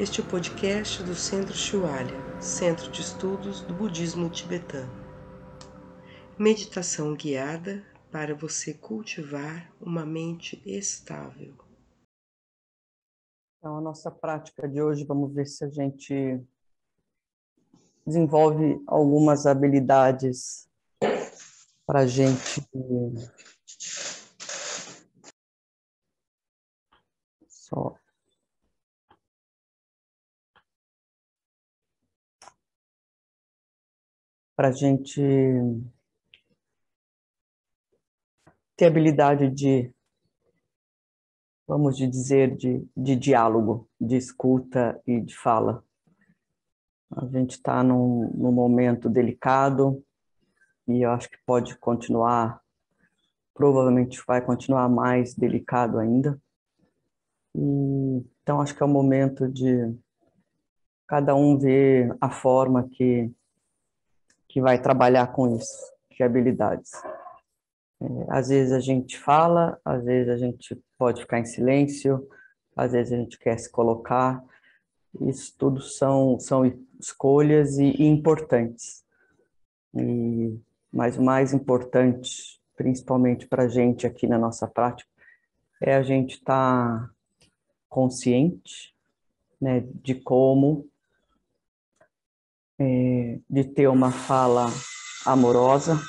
Este é o podcast do Centro Shualya, Centro de Estudos do Budismo Tibetano. Meditação guiada para você cultivar uma mente estável. Então, a nossa prática de hoje, vamos ver se a gente desenvolve algumas habilidades para a gente só para a gente ter habilidade de, vamos dizer, de, de diálogo, de escuta e de fala. A gente está num, num momento delicado e eu acho que pode continuar, provavelmente vai continuar mais delicado ainda. E, então, acho que é o momento de cada um ver a forma que que vai trabalhar com isso, que habilidades. É, às vezes a gente fala, às vezes a gente pode ficar em silêncio, às vezes a gente quer se colocar. Isso tudo são, são escolhas e, e importantes. E, mas o mais importante, principalmente para a gente aqui na nossa prática, é a gente estar tá consciente né, de como é, de ter uma fala amorosa,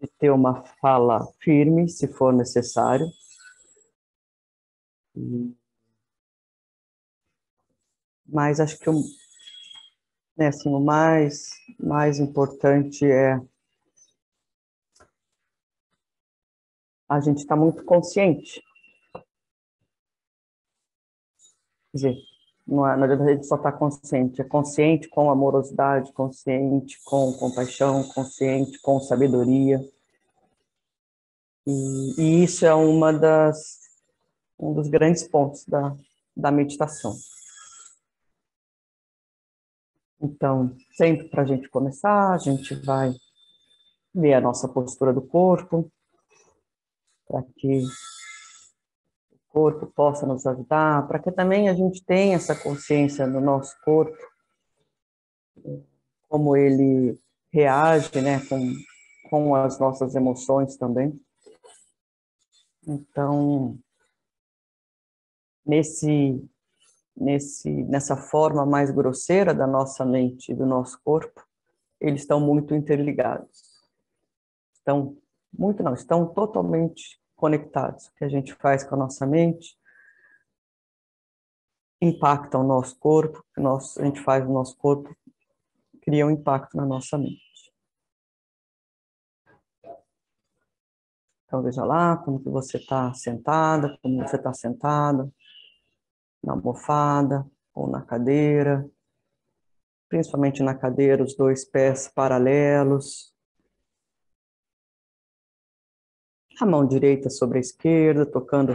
de ter uma fala firme, se for necessário. Mas acho que o, né, assim, o mais, mais importante é a gente estar tá muito consciente. Quer dizer, não, é, não adianta a gente só estar tá consciente, é consciente com amorosidade, consciente com compaixão, consciente com sabedoria. E, e isso é uma das, um dos grandes pontos da, da meditação. Então, sempre para a gente começar, a gente vai ver a nossa postura do corpo, para que corpo possa nos ajudar, para que também a gente tenha essa consciência do nosso corpo, como ele reage, né, com, com as nossas emoções também. Então, nesse, nesse, nessa forma mais grosseira da nossa mente e do nosso corpo, eles estão muito interligados. Estão muito não, estão totalmente conectados. Que a gente faz com a nossa mente impacta o nosso corpo, que a gente faz no nosso corpo cria um impacto na nossa mente. Então veja lá como que você está sentada, como você está sentada, na almofada ou na cadeira, principalmente na cadeira, os dois pés paralelos, a mão direita sobre a esquerda, tocando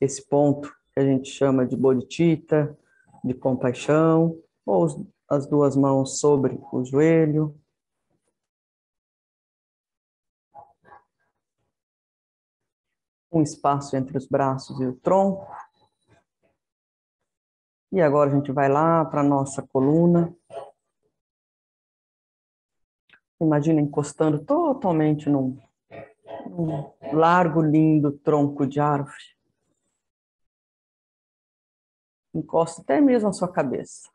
esse ponto que a gente chama de bodhicitta, de compaixão, ou as duas mãos sobre o joelho. Um espaço entre os braços e o tronco. E agora a gente vai lá para a nossa coluna. Imagina encostando totalmente num um largo, lindo tronco de árvore. Encosta até mesmo a sua cabeça.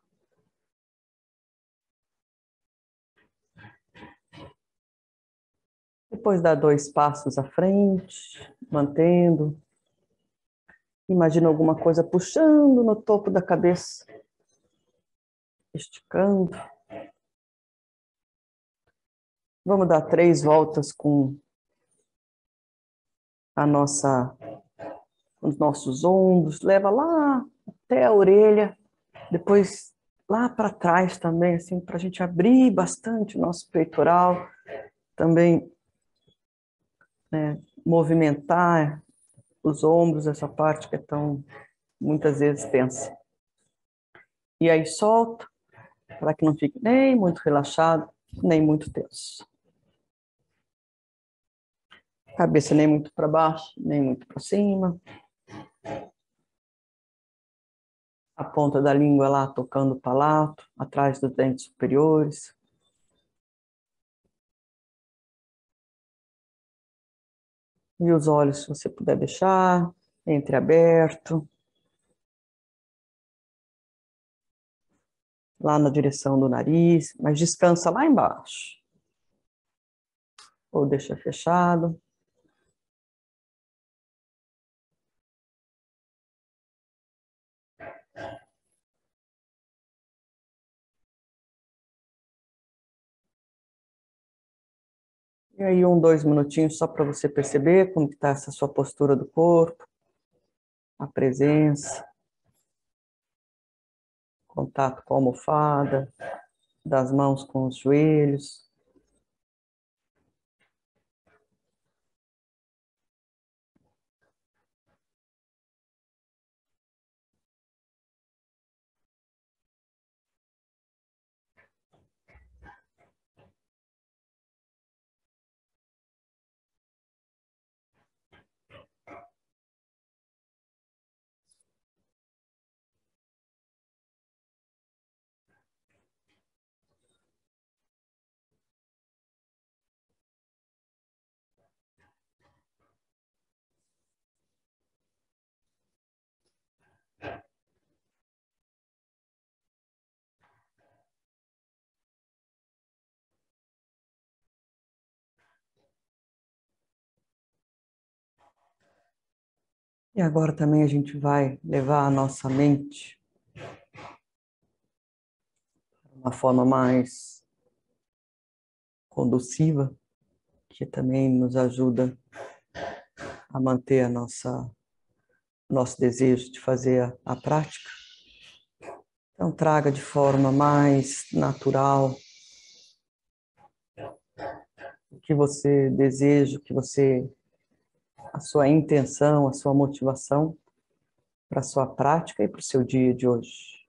Depois dá dois passos à frente, mantendo. Imagina alguma coisa puxando no topo da cabeça, esticando. Vamos dar três voltas com a nossa, os nossos ombros, leva lá até a orelha, depois lá para trás também, assim, para a gente abrir bastante o nosso peitoral, também né, movimentar os ombros, essa parte que é tão, muitas vezes, tensa. E aí solta, para que não fique nem muito relaxado, nem muito tenso. Cabeça nem muito para baixo, nem muito para cima. A ponta da língua lá tocando o palato, atrás dos dentes superiores. E os olhos, se você puder deixar, entreaberto. Lá na direção do nariz, mas descansa lá embaixo. Ou deixa fechado. E aí, um, dois minutinhos só para você perceber como está essa sua postura do corpo, a presença, contato com a almofada, das mãos com os joelhos. E agora também a gente vai levar a nossa mente para uma forma mais conduciva, que também nos ajuda a manter a nossa nosso desejo de fazer a, a prática. Então traga de forma mais natural o que você deseja, o que você a sua intenção, a sua motivação para a sua prática e para o seu dia de hoje.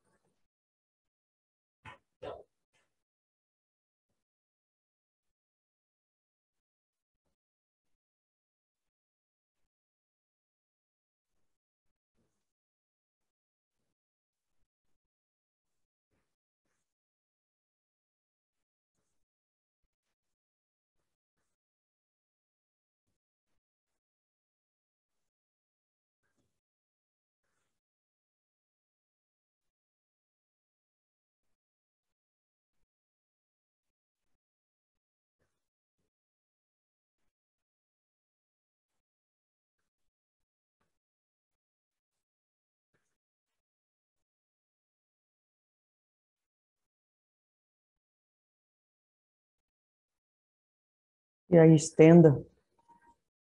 E aí estenda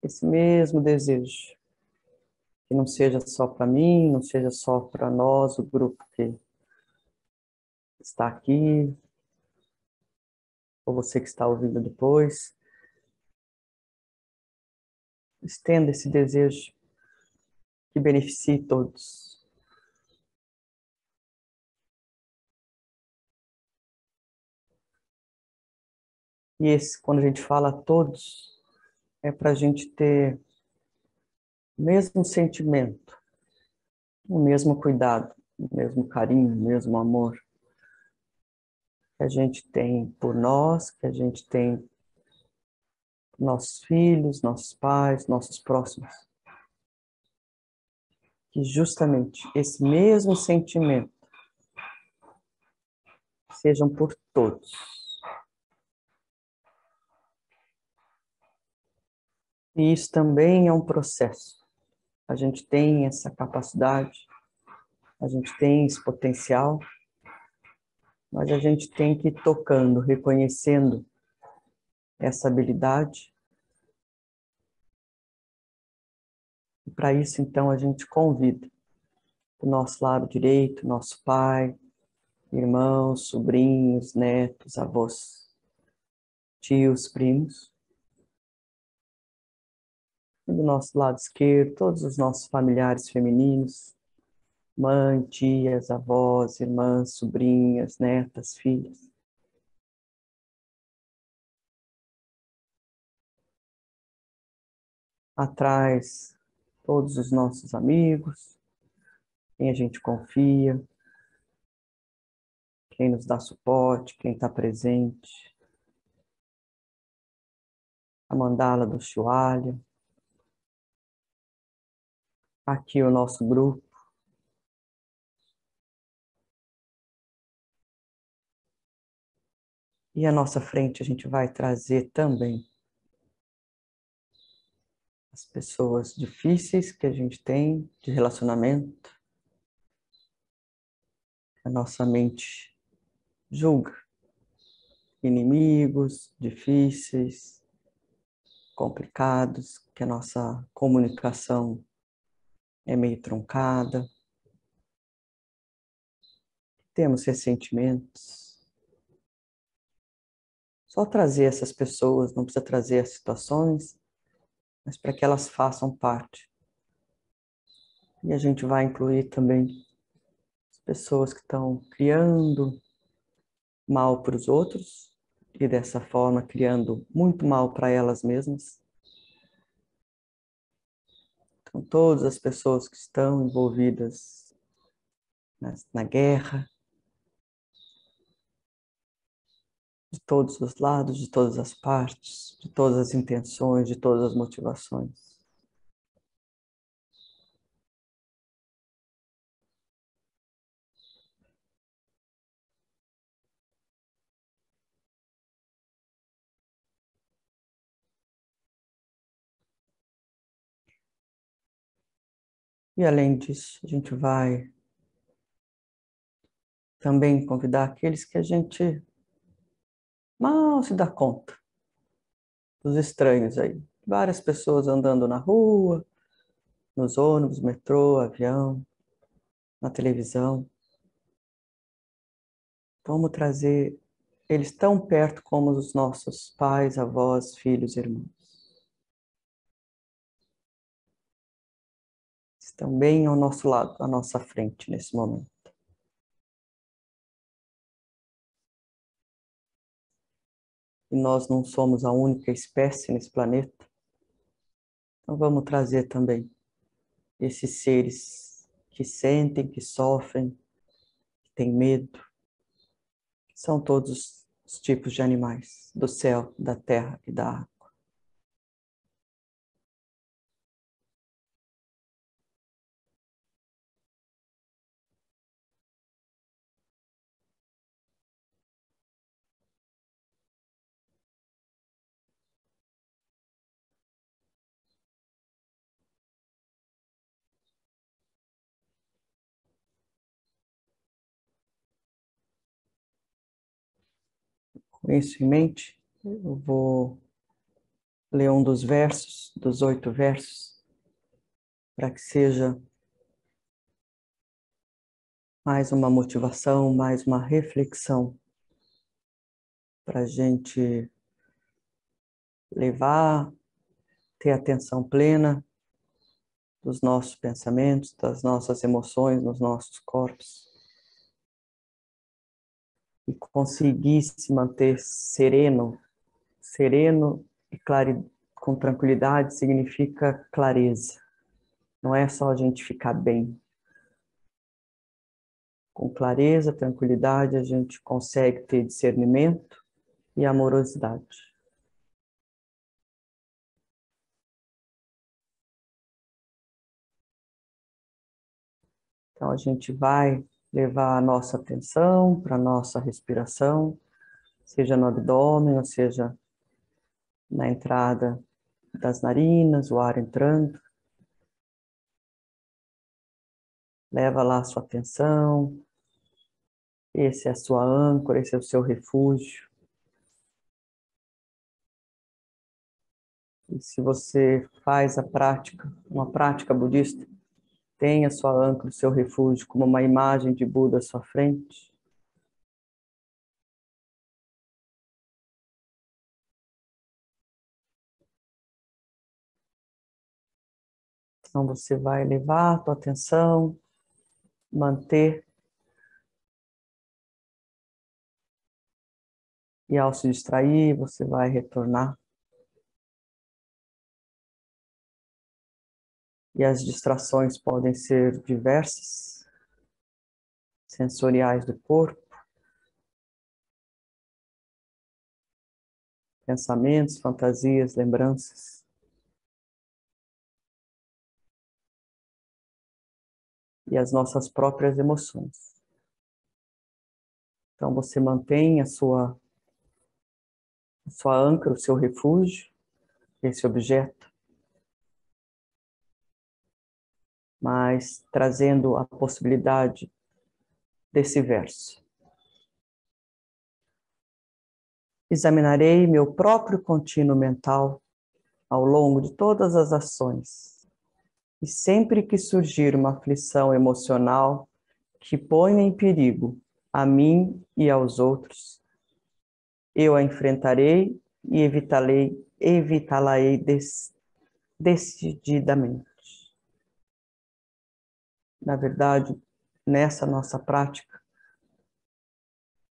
esse mesmo desejo. Que não seja só para mim, não seja só para nós, o grupo que está aqui, ou você que está ouvindo depois. Estenda esse desejo que beneficie todos. E esse, quando a gente fala todos, é para a gente ter o mesmo sentimento, o mesmo cuidado, o mesmo carinho, o mesmo amor que a gente tem por nós, que a gente tem nossos filhos, nossos pais, nossos próximos. Que justamente esse mesmo sentimento sejam por todos. E isso também é um processo. A gente tem essa capacidade, a gente tem esse potencial, mas a gente tem que ir tocando, reconhecendo essa habilidade. E para isso, então, a gente convida o nosso lado direito, nosso pai, irmãos, sobrinhos, netos, avós, tios, primos, do nosso lado esquerdo, todos os nossos familiares femininos, mãe, tias, avós, irmãs, sobrinhas, netas, filhas. Atrás, todos os nossos amigos, quem a gente confia, quem nos dá suporte, quem está presente. A mandala do Shualha. Aqui o nosso grupo. E à nossa frente a gente vai trazer também as pessoas difíceis que a gente tem de relacionamento. A nossa mente julga inimigos difíceis, complicados, que a nossa comunicação é meio truncada. Temos ressentimentos só trazer essas pessoas, não precisa trazer as situações, mas para que elas façam parte. E a gente vai incluir também as pessoas que estão criando mal para os outros e dessa forma criando muito mal para elas mesmas. Então, todas as pessoas que estão envolvidas na, na guerra, de todos os lados, de todas as partes, de todas as intenções, de todas as motivações. E além disso, a gente vai também convidar aqueles que a gente mal se dá conta dos estranhos aí. Várias pessoas andando na rua, nos ônibus, metrô, avião, na televisão. Vamos trazer eles tão perto como os nossos pais, avós, filhos, irmãos. Estão bem ao nosso lado, à nossa frente nesse momento. e nós não somos a única espécie nesse planeta. Então vamos trazer também esses seres que sentem, que sofrem, que têm medo. São todos os tipos de animais do céu, da terra e da água. Com isso em mente, eu vou ler um dos versos, dos oito versos, para que seja mais uma motivação, mais uma reflexão para a gente levar, ter atenção plena dos nossos pensamentos, das nossas emoções, nos nossos corpos e conseguir se manter sereno, sereno e clare, com tranquilidade significa clareza. Não é só a gente ficar bem. Com clareza, tranquilidade, a gente consegue ter discernimento e amorosidade. Então a gente vai levar a nossa atenção para a nossa respiração, seja no abdômen, ou seja na entrada das narinas, o ar entrando. Leva lá a sua atenção. Esse é a sua âncora, esse é o seu refúgio. E se você faz a prática, uma prática budista, Tenha sua âncora, seu refúgio, como uma imagem de Buda à sua frente. Então você vai levar a tua atenção, manter e ao se distrair, você vai retornar e as distrações podem ser diversas. sensoriais do corpo, pensamentos, fantasias, lembranças. E as nossas próprias emoções. Então você mantém a sua, a sua âncora, o seu refúgio, esse objeto, mas trazendo a possibilidade desse verso. Examinarei meu próprio contínuo mental ao longo de todas as ações, e sempre que surgir uma aflição emocional que ponha em perigo a mim e aos outros. Eu a enfrentarei e evitá-la-ei evitá decididamente. Na verdade, nessa nossa prática,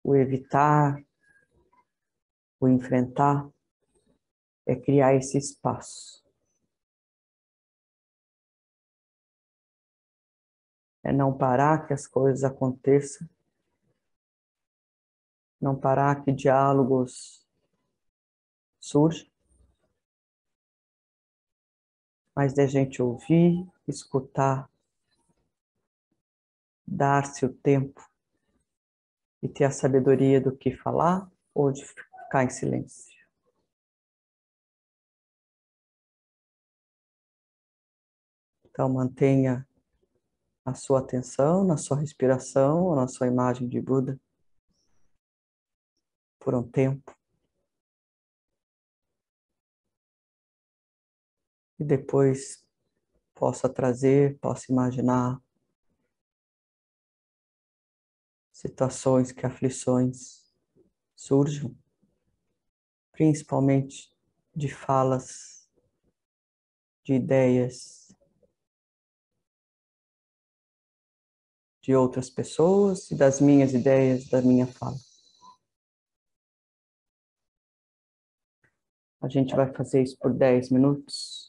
o evitar, o enfrentar, é criar esse espaço. É não parar que as coisas aconteçam não parar que diálogos surjam, mas de a gente ouvir, escutar, dar-se o tempo e ter a sabedoria do que falar ou de ficar em silêncio. Então mantenha a sua atenção na sua respiração, na sua imagem de Buda por um tempo. E depois possa trazer, possa imaginar situações que aflições surjam, principalmente de falas, de ideias de outras pessoas e das minhas ideias, da minha fala. A gente vai fazer isso por 10 minutos.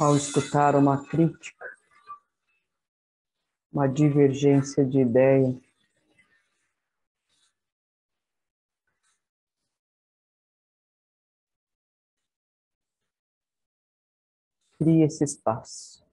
Ao escutar uma crítica, uma divergência de ideia, crie esse espaço.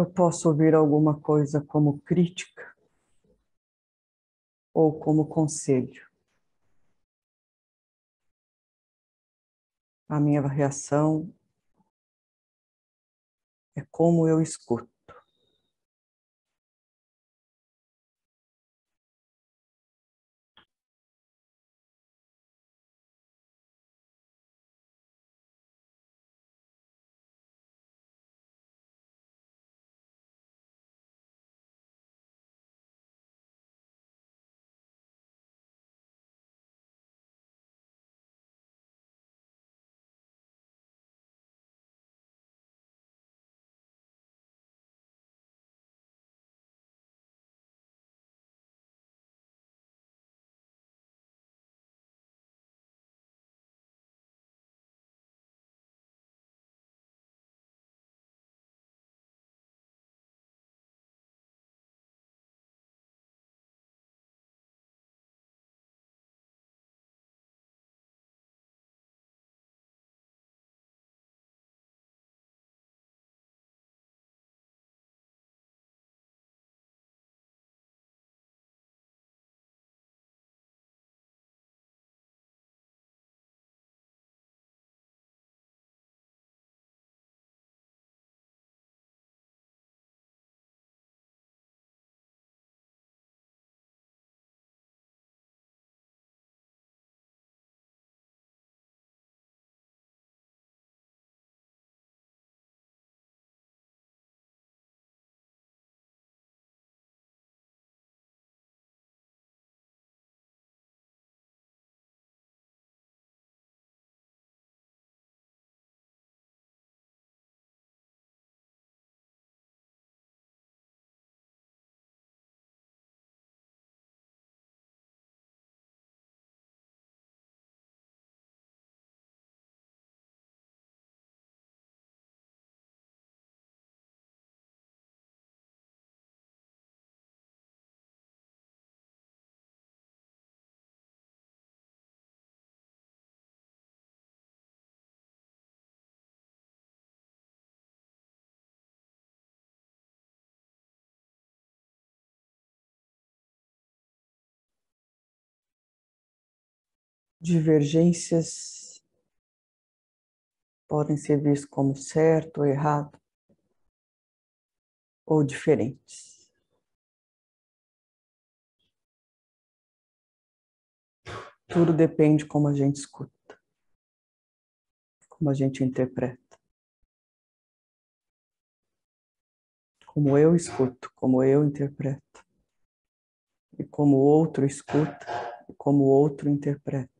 Eu posso ouvir alguma coisa como crítica ou como conselho. A minha reação é como eu escuto. Divergências podem ser vistas como certo ou errado, ou diferentes. Tudo depende como a gente escuta, como a gente interpreta. Como eu escuto, como eu interpreto. E como o outro escuta, e como o outro interpreta.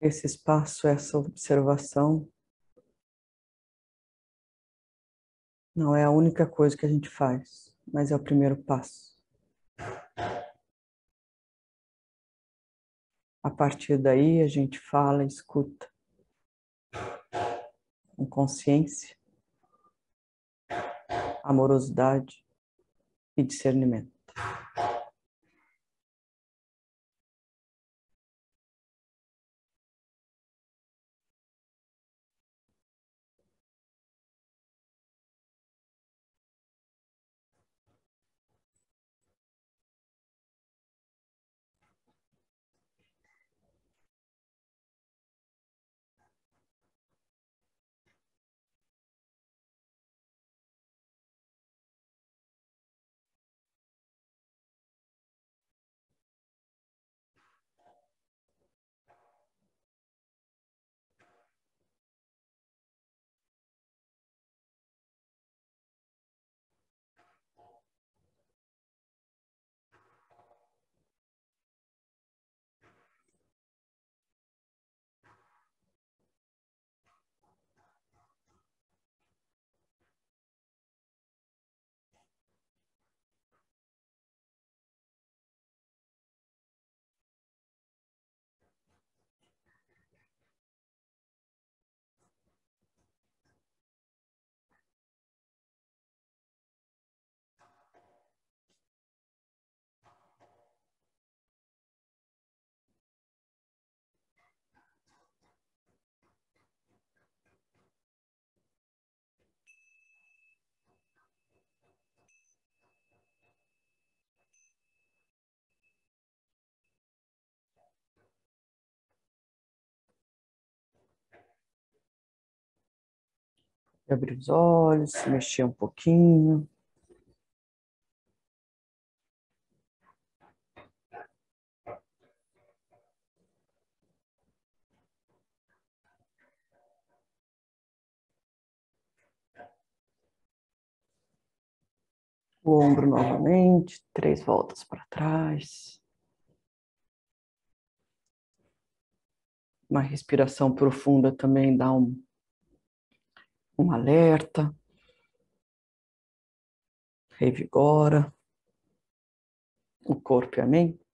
esse espaço, essa observação, não é a única coisa que a gente faz, mas é o primeiro passo. A partir daí, a gente fala escuta com consciência, amorosidade e discernimento. Abrir os olhos, mexer um pouquinho. O ombro novamente, três voltas para trás. Uma respiração profunda também dá um um alerta, revigora o corpo e a mente.